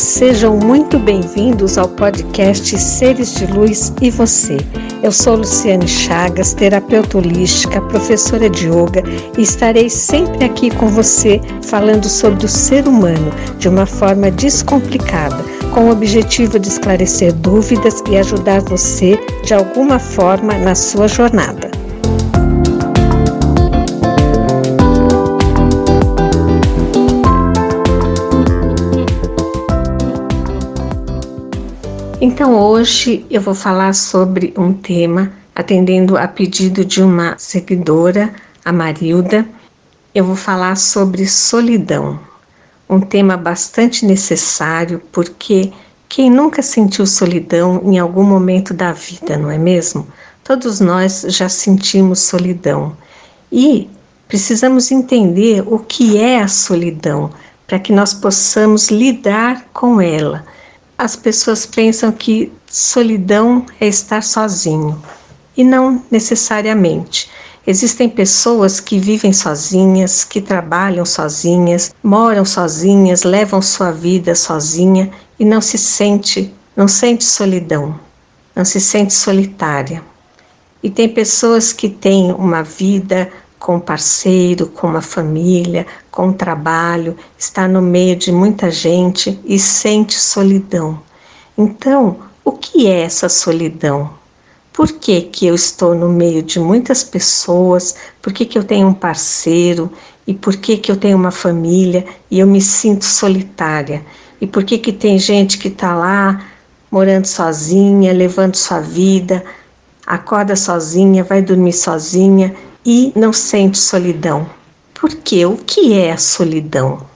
sejam muito bem-vindos ao podcast Seres de Luz e Você. Eu sou Luciane Chagas, terapeuta holística, professora de yoga e estarei sempre aqui com você falando sobre o ser humano de uma forma descomplicada, com o objetivo de esclarecer dúvidas e ajudar você de alguma forma na sua jornada. Então hoje eu vou falar sobre um tema atendendo a pedido de uma seguidora, a Marilda. Eu vou falar sobre solidão, um tema bastante necessário porque quem nunca sentiu solidão em algum momento da vida, não é mesmo? Todos nós já sentimos solidão e precisamos entender o que é a solidão para que nós possamos lidar com ela as pessoas pensam que solidão é estar sozinho e não necessariamente. Existem pessoas que vivem sozinhas, que trabalham sozinhas, moram sozinhas, levam sua vida sozinha e não se sente, não sente solidão, não se sente solitária. E tem pessoas que têm uma vida com parceiro, com uma família, com um trabalho, está no meio de muita gente e sente solidão. Então, o que é essa solidão? Por que, que eu estou no meio de muitas pessoas? Por que, que eu tenho um parceiro? E por que, que eu tenho uma família e eu me sinto solitária? E por que, que tem gente que está lá morando sozinha, levando sua vida, acorda sozinha, vai dormir sozinha e não sente solidão. Por quê? O que é a solidão?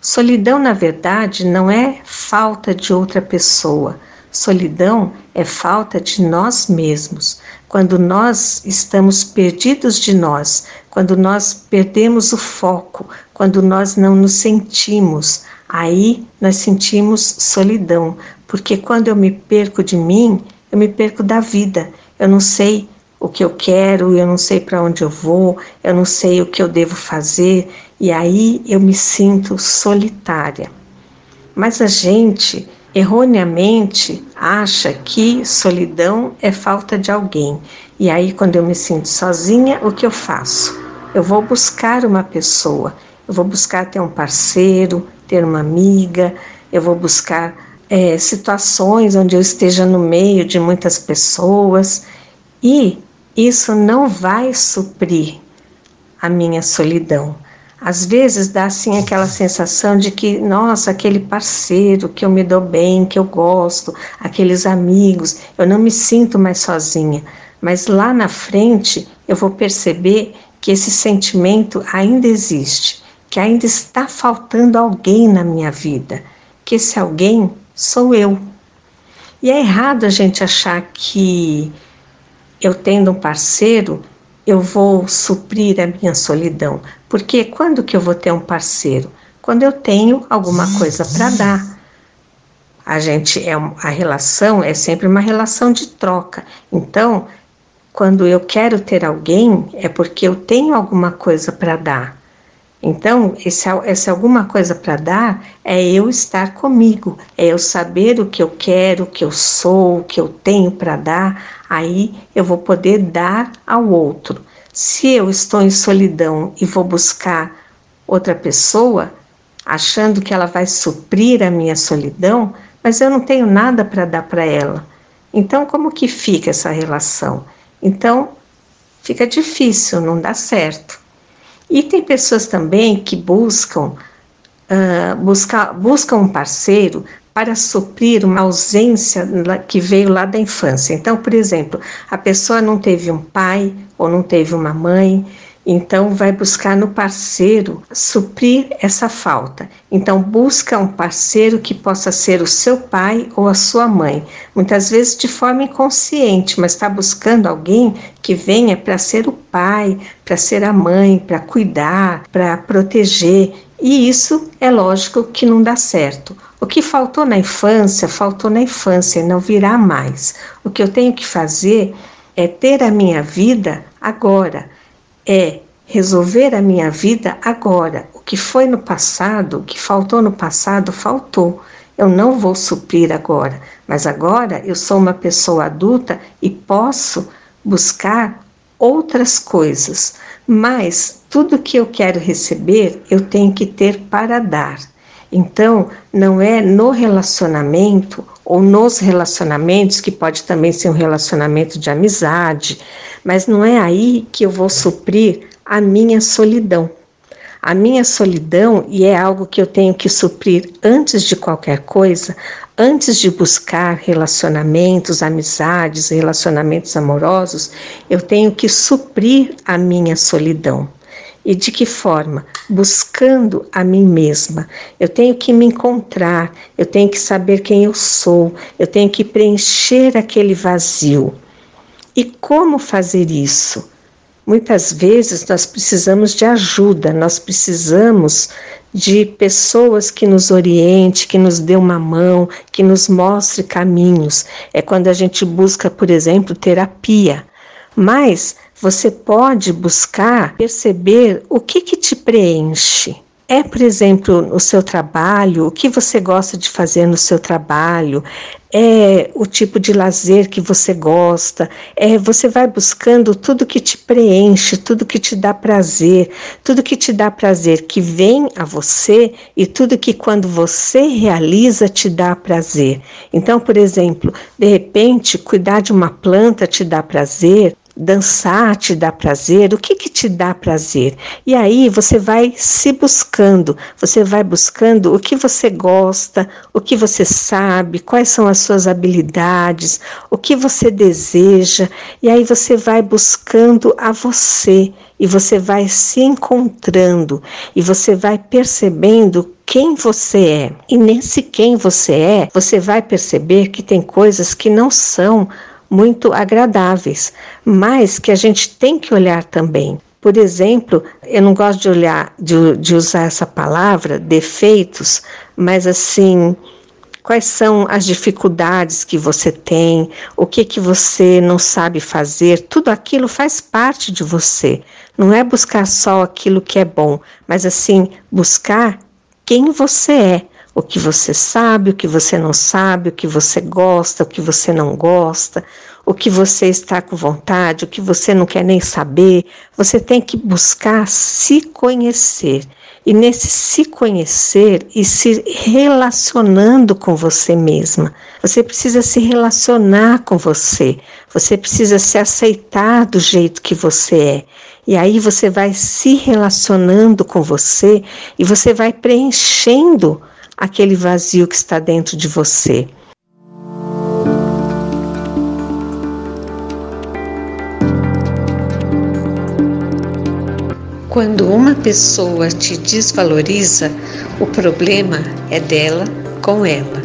Solidão, na verdade, não é falta de outra pessoa. Solidão é falta de nós mesmos. Quando nós estamos perdidos de nós, quando nós perdemos o foco, quando nós não nos sentimos, aí nós sentimos solidão. Porque quando eu me perco de mim, eu me perco da vida. Eu não sei o que eu quero, eu não sei para onde eu vou, eu não sei o que eu devo fazer, e aí eu me sinto solitária. Mas a gente erroneamente acha que solidão é falta de alguém. E aí, quando eu me sinto sozinha, o que eu faço? Eu vou buscar uma pessoa, eu vou buscar ter um parceiro, ter uma amiga, eu vou buscar é, situações onde eu esteja no meio de muitas pessoas e isso não vai suprir a minha solidão. Às vezes dá assim aquela sensação de que, nossa, aquele parceiro que eu me dou bem, que eu gosto, aqueles amigos, eu não me sinto mais sozinha. Mas lá na frente eu vou perceber que esse sentimento ainda existe, que ainda está faltando alguém na minha vida, que esse alguém sou eu. E é errado a gente achar que eu tendo um parceiro, eu vou suprir a minha solidão. Porque quando que eu vou ter um parceiro? Quando eu tenho alguma coisa para dar. A gente é a relação é sempre uma relação de troca. Então, quando eu quero ter alguém, é porque eu tenho alguma coisa para dar. Então, esse, essa alguma coisa para dar é eu estar comigo, é eu saber o que eu quero, o que eu sou, o que eu tenho para dar, aí eu vou poder dar ao outro. Se eu estou em solidão e vou buscar outra pessoa, achando que ela vai suprir a minha solidão, mas eu não tenho nada para dar para ela. Então, como que fica essa relação? Então, fica difícil, não dá certo. E tem pessoas também que buscam, uh, busca, buscam um parceiro para suprir uma ausência que veio lá da infância. Então, por exemplo, a pessoa não teve um pai ou não teve uma mãe, então vai buscar no parceiro suprir essa falta. Então busca um parceiro que possa ser o seu pai ou a sua mãe, muitas vezes de forma inconsciente, mas está buscando alguém que venha para ser o pai, para ser a mãe, para cuidar, para proteger. E isso é lógico que não dá certo. O que faltou na infância, faltou na infância não virá mais. O que eu tenho que fazer é ter a minha vida agora é resolver a minha vida agora. O que foi no passado, o que faltou no passado, faltou. eu não vou suprir agora, mas agora eu sou uma pessoa adulta e posso buscar outras coisas, mas tudo que eu quero receber eu tenho que ter para dar. Então, não é no relacionamento ou nos relacionamentos, que pode também ser um relacionamento de amizade, mas não é aí que eu vou suprir a minha solidão. A minha solidão, e é algo que eu tenho que suprir antes de qualquer coisa, antes de buscar relacionamentos, amizades, relacionamentos amorosos, eu tenho que suprir a minha solidão. E de que forma? Buscando a mim mesma. Eu tenho que me encontrar, eu tenho que saber quem eu sou, eu tenho que preencher aquele vazio. E como fazer isso? Muitas vezes nós precisamos de ajuda, nós precisamos de pessoas que nos oriente, que nos dê uma mão, que nos mostre caminhos. É quando a gente busca, por exemplo, terapia. Mas você pode buscar perceber o que, que te preenche. É, por exemplo, no seu trabalho, o que você gosta de fazer no seu trabalho, é o tipo de lazer que você gosta, é você vai buscando tudo que te preenche, tudo que te dá prazer, tudo que te dá prazer que vem a você e tudo que quando você realiza te dá prazer. Então, por exemplo, de repente, cuidar de uma planta te dá prazer, dançar te dá prazer, o que que te dá prazer? E aí você vai se buscando, você vai buscando o que você gosta, o que você sabe, quais são as suas habilidades, o que você deseja, e aí você vai buscando a você e você vai se encontrando e você vai percebendo quem você é. E nesse quem você é, você vai perceber que tem coisas que não são muito agradáveis, mas que a gente tem que olhar também. Por exemplo, eu não gosto de olhar, de, de usar essa palavra, defeitos, mas assim, quais são as dificuldades que você tem, o que que você não sabe fazer, tudo aquilo faz parte de você. Não é buscar só aquilo que é bom, mas assim, buscar quem você é o que você sabe, o que você não sabe, o que você gosta, o que você não gosta, o que você está com vontade, o que você não quer nem saber. Você tem que buscar se conhecer. E nesse se conhecer e se relacionando com você mesma, você precisa se relacionar com você, você precisa se aceitar do jeito que você é. E aí você vai se relacionando com você e você vai preenchendo aquele vazio que está dentro de você. Quando uma pessoa te desvaloriza, o problema é dela com ela.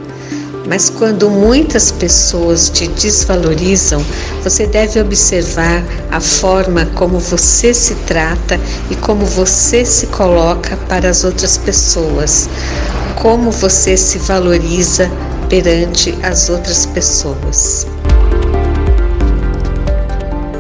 Mas quando muitas pessoas te desvalorizam, você deve observar a forma como você se trata e como você se coloca para as outras pessoas como você se valoriza perante as outras pessoas.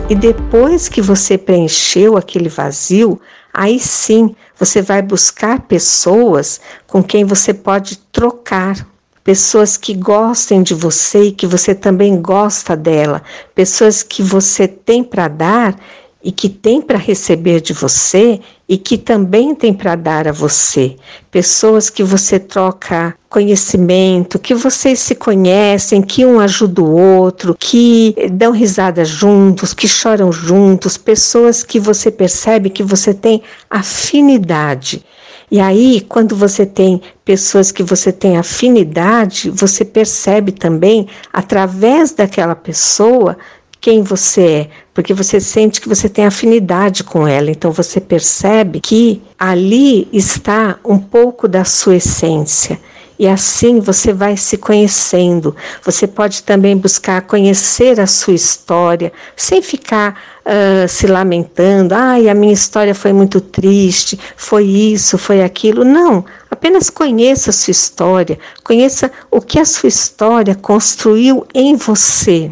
E depois que você preencheu aquele vazio, aí sim você vai buscar pessoas com quem você pode trocar. Pessoas que gostem de você e que você também gosta dela, pessoas que você tem para dar e que tem para receber de você e que também tem para dar a você. Pessoas que você troca conhecimento, que vocês se conhecem, que um ajuda o outro, que dão risada juntos, que choram juntos, pessoas que você percebe que você tem afinidade. E aí, quando você tem pessoas que você tem afinidade, você percebe também, através daquela pessoa, quem você é, porque você sente que você tem afinidade com ela, então você percebe que ali está um pouco da sua essência. E assim você vai se conhecendo. Você pode também buscar conhecer a sua história, sem ficar uh, se lamentando. Ai, a minha história foi muito triste, foi isso, foi aquilo. Não, apenas conheça a sua história, conheça o que a sua história construiu em você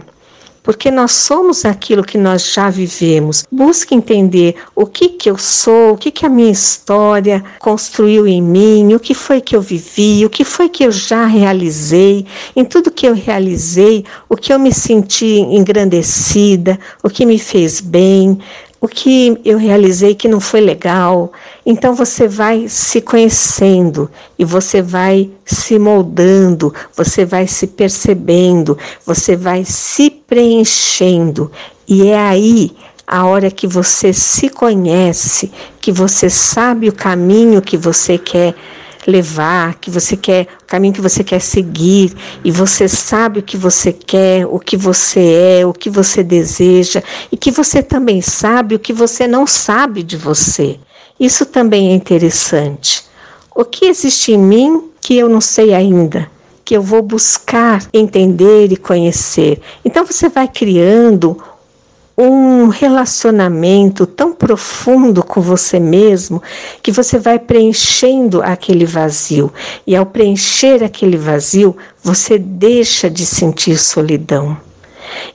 porque nós somos aquilo que nós já vivemos. Busque entender o que que eu sou, o que que a minha história construiu em mim, o que foi que eu vivi, o que foi que eu já realizei. Em tudo que eu realizei, o que eu me senti engrandecida, o que me fez bem, o que eu realizei que não foi legal. Então você vai se conhecendo e você vai se moldando, você vai se percebendo, você vai se preenchendo. E é aí a hora que você se conhece, que você sabe o caminho que você quer levar, que você quer, o caminho que você quer seguir, e você sabe o que você quer, o que você é, o que você deseja, e que você também sabe o que você não sabe de você. Isso também é interessante. O que existe em mim que eu não sei ainda? Que eu vou buscar entender e conhecer. Então você vai criando um relacionamento tão profundo com você mesmo que você vai preenchendo aquele vazio. E ao preencher aquele vazio, você deixa de sentir solidão.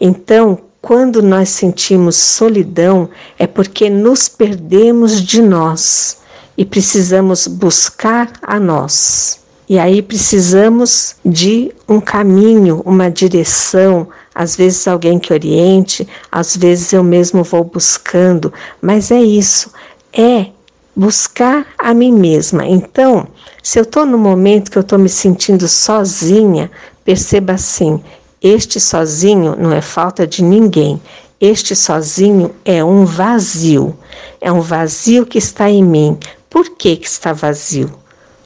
Então, quando nós sentimos solidão, é porque nos perdemos de nós e precisamos buscar a nós. E aí precisamos de um caminho, uma direção, às vezes alguém que oriente, às vezes eu mesmo vou buscando, mas é isso, é buscar a mim mesma. Então, se eu estou no momento que eu estou me sentindo sozinha, perceba assim: este sozinho não é falta de ninguém. Este sozinho é um vazio. É um vazio que está em mim. Por que, que está vazio?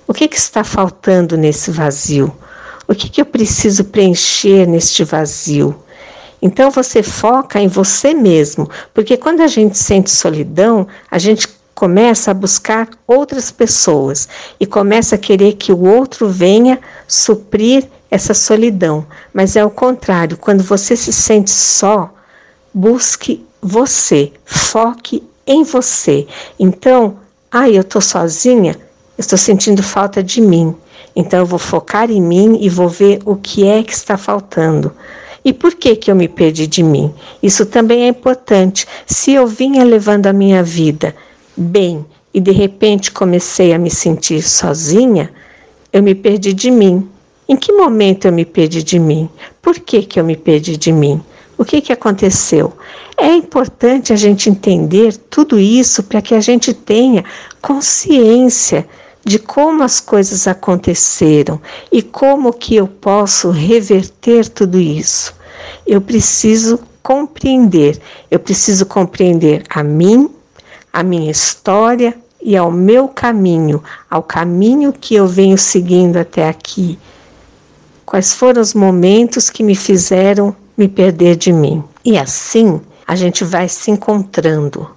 O que, que está faltando nesse vazio? O que, que eu preciso preencher neste vazio? Então você foca em você mesmo, porque quando a gente sente solidão, a gente começa a buscar outras pessoas e começa a querer que o outro venha suprir essa solidão. Mas é o contrário, quando você se sente só, busque você, foque em você. Então, ah, eu estou sozinha, estou sentindo falta de mim. Então eu vou focar em mim e vou ver o que é que está faltando. E por que que eu me perdi de mim? Isso também é importante. Se eu vinha levando a minha vida bem e de repente comecei a me sentir sozinha, eu me perdi de mim. Em que momento eu me perdi de mim? Por que que eu me perdi de mim? O que que aconteceu? É importante a gente entender tudo isso para que a gente tenha consciência de como as coisas aconteceram e como que eu posso reverter tudo isso. Eu preciso compreender, eu preciso compreender a mim, a minha história e ao meu caminho, ao caminho que eu venho seguindo até aqui. Quais foram os momentos que me fizeram me perder de mim? E assim a gente vai se encontrando.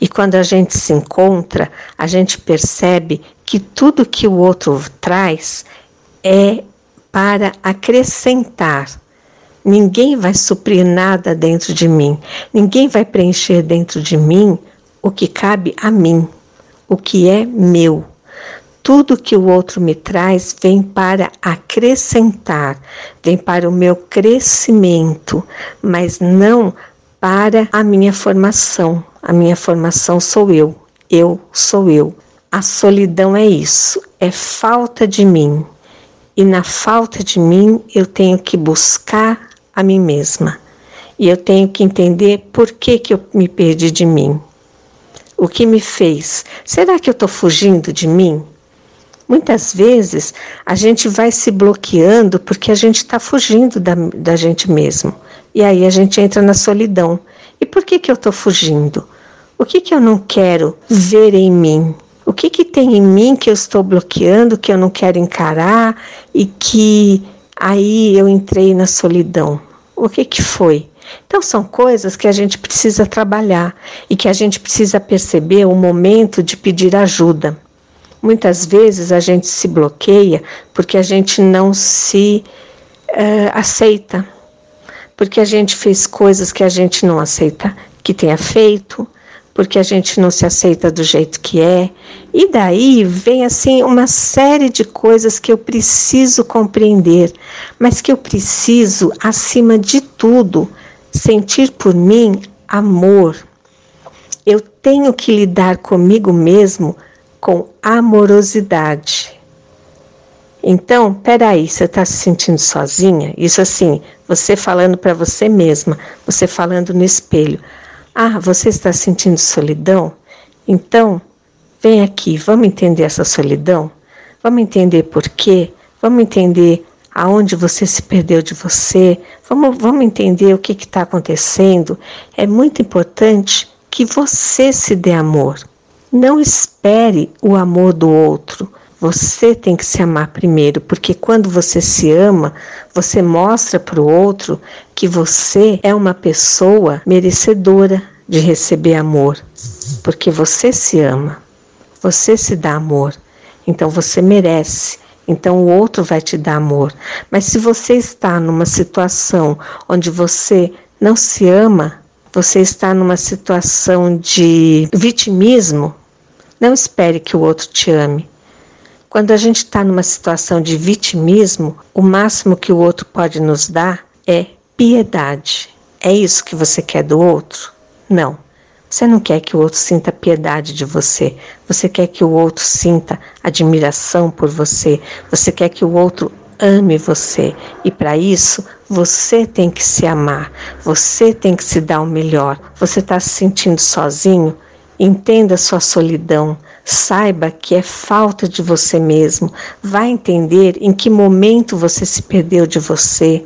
E quando a gente se encontra, a gente percebe que tudo que o outro traz é para acrescentar. Ninguém vai suprir nada dentro de mim, ninguém vai preencher dentro de mim o que cabe a mim, o que é meu. Tudo que o outro me traz vem para acrescentar, vem para o meu crescimento, mas não para a minha formação. A minha formação sou eu, eu sou eu. A solidão é isso, é falta de mim. E na falta de mim, eu tenho que buscar a mim mesma. E eu tenho que entender por que, que eu me perdi de mim. O que me fez? Será que eu estou fugindo de mim? Muitas vezes a gente vai se bloqueando porque a gente está fugindo da, da gente mesmo. E aí a gente entra na solidão. E por que, que eu estou fugindo? O que, que eu não quero ver em mim? O que, que tem em mim que eu estou bloqueando, que eu não quero encarar e que aí eu entrei na solidão? O que, que foi? Então, são coisas que a gente precisa trabalhar e que a gente precisa perceber o momento de pedir ajuda. Muitas vezes a gente se bloqueia porque a gente não se uh, aceita, porque a gente fez coisas que a gente não aceita que tenha feito, porque a gente não se aceita do jeito que é. E daí vem assim uma série de coisas que eu preciso compreender, mas que eu preciso, acima de tudo, sentir por mim amor. Eu tenho que lidar comigo mesmo com amorosidade. Então, peraí, você está se sentindo sozinha? Isso assim, você falando para você mesma, você falando no espelho. Ah, você está sentindo solidão? Então, vem aqui, vamos entender essa solidão? Vamos entender por quê? Vamos entender aonde você se perdeu de você? Vamos, vamos entender o que está acontecendo? É muito importante que você se dê amor. Não espere o amor do outro. Você tem que se amar primeiro, porque quando você se ama, você mostra para o outro que você é uma pessoa merecedora de receber amor, porque você se ama, você se dá amor, então você merece. Então o outro vai te dar amor. Mas se você está numa situação onde você não se ama, você está numa situação de vitimismo, não espere que o outro te ame. Quando a gente está numa situação de vitimismo, o máximo que o outro pode nos dar é piedade. É isso que você quer do outro? Não. Você não quer que o outro sinta piedade de você. Você quer que o outro sinta admiração por você. Você quer que o outro ame você. E para isso, você tem que se amar. Você tem que se dar o melhor. Você está se sentindo sozinho? Entenda sua solidão, saiba que é falta de você mesmo. Vá entender em que momento você se perdeu de você.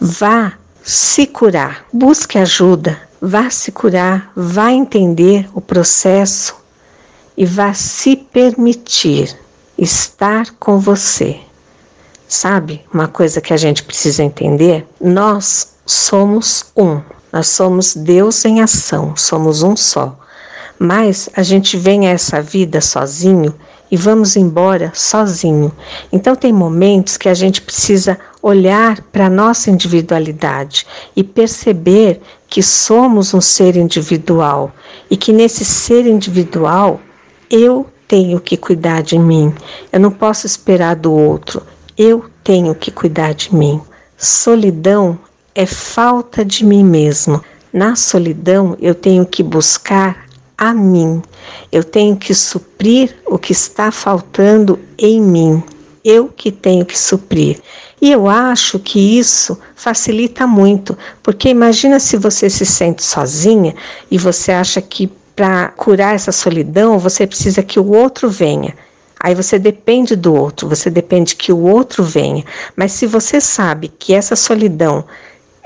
Vá se curar, busque ajuda, vá se curar, vá entender o processo e vá se permitir estar com você. Sabe uma coisa que a gente precisa entender? Nós somos um, nós somos Deus em ação, somos um só. Mas a gente vem a essa vida sozinho e vamos embora sozinho. Então tem momentos que a gente precisa olhar para a nossa individualidade e perceber que somos um ser individual e que nesse ser individual eu tenho que cuidar de mim. Eu não posso esperar do outro. Eu tenho que cuidar de mim. Solidão é falta de mim mesmo. Na solidão eu tenho que buscar a mim. Eu tenho que suprir o que está faltando em mim. Eu que tenho que suprir. E eu acho que isso facilita muito, porque imagina se você se sente sozinha e você acha que para curar essa solidão você precisa que o outro venha. Aí você depende do outro, você depende que o outro venha. Mas se você sabe que essa solidão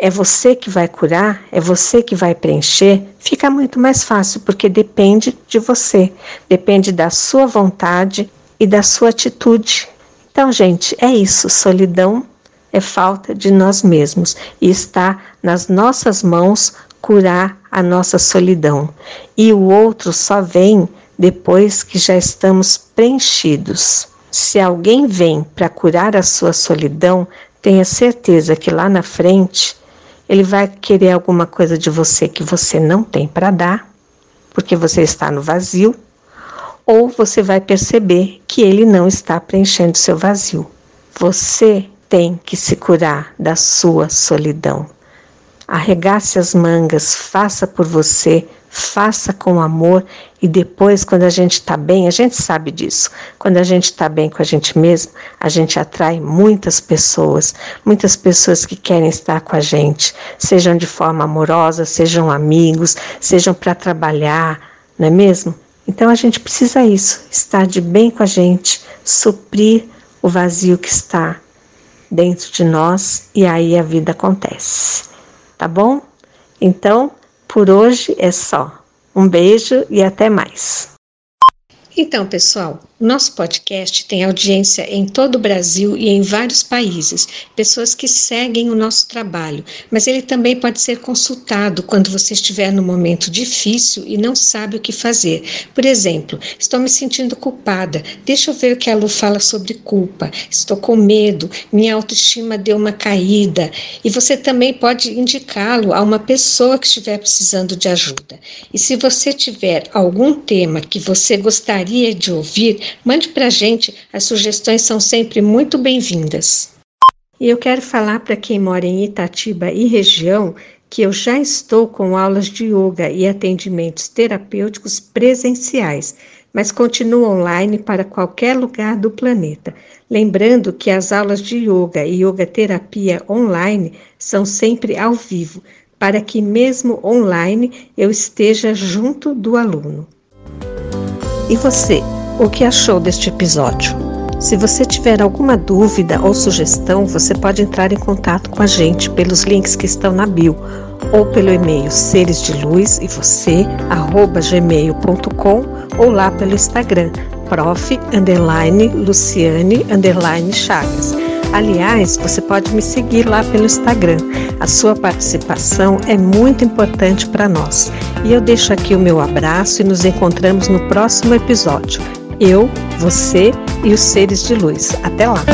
é você que vai curar, é você que vai preencher, fica muito mais fácil, porque depende de você, depende da sua vontade e da sua atitude. Então, gente, é isso. Solidão é falta de nós mesmos e está nas nossas mãos curar a nossa solidão. E o outro só vem depois que já estamos preenchidos. Se alguém vem para curar a sua solidão, tenha certeza que lá na frente ele vai querer alguma coisa de você que você não tem para dar, porque você está no vazio, ou você vai perceber que ele não está preenchendo seu vazio. Você tem que se curar da sua solidão. Arregace as mangas, faça por você, faça com amor e depois, quando a gente está bem, a gente sabe disso. Quando a gente está bem com a gente mesmo, a gente atrai muitas pessoas, muitas pessoas que querem estar com a gente, sejam de forma amorosa, sejam amigos, sejam para trabalhar, não é mesmo? Então a gente precisa isso, estar de bem com a gente, suprir o vazio que está dentro de nós e aí a vida acontece. Tá bom? Então, por hoje é só. Um beijo e até mais. Então, pessoal, nosso podcast tem audiência em todo o Brasil e em vários países, pessoas que seguem o nosso trabalho, mas ele também pode ser consultado quando você estiver num momento difícil e não sabe o que fazer. Por exemplo, estou me sentindo culpada, deixa eu ver o que a Lu fala sobre culpa, estou com medo, minha autoestima deu uma caída, e você também pode indicá-lo a uma pessoa que estiver precisando de ajuda. E se você tiver algum tema que você gostaria de ouvir, Mande para a gente, as sugestões são sempre muito bem-vindas. E eu quero falar para quem mora em Itatiba e região que eu já estou com aulas de yoga e atendimentos terapêuticos presenciais, mas continuo online para qualquer lugar do planeta. Lembrando que as aulas de yoga e yoga terapia online são sempre ao vivo, para que mesmo online eu esteja junto do aluno. E você, o que achou deste episódio? Se você tiver alguma dúvida ou sugestão, você pode entrar em contato com a gente pelos links que estão na bio ou pelo e-mail seres de luz e você gmail.com ou lá pelo Instagram prof underline Luciane underline Chagas. Aliás, você pode me seguir lá pelo Instagram. A sua participação é muito importante para nós. E eu deixo aqui o meu abraço e nos encontramos no próximo episódio. Eu, você e os seres de luz. Até lá!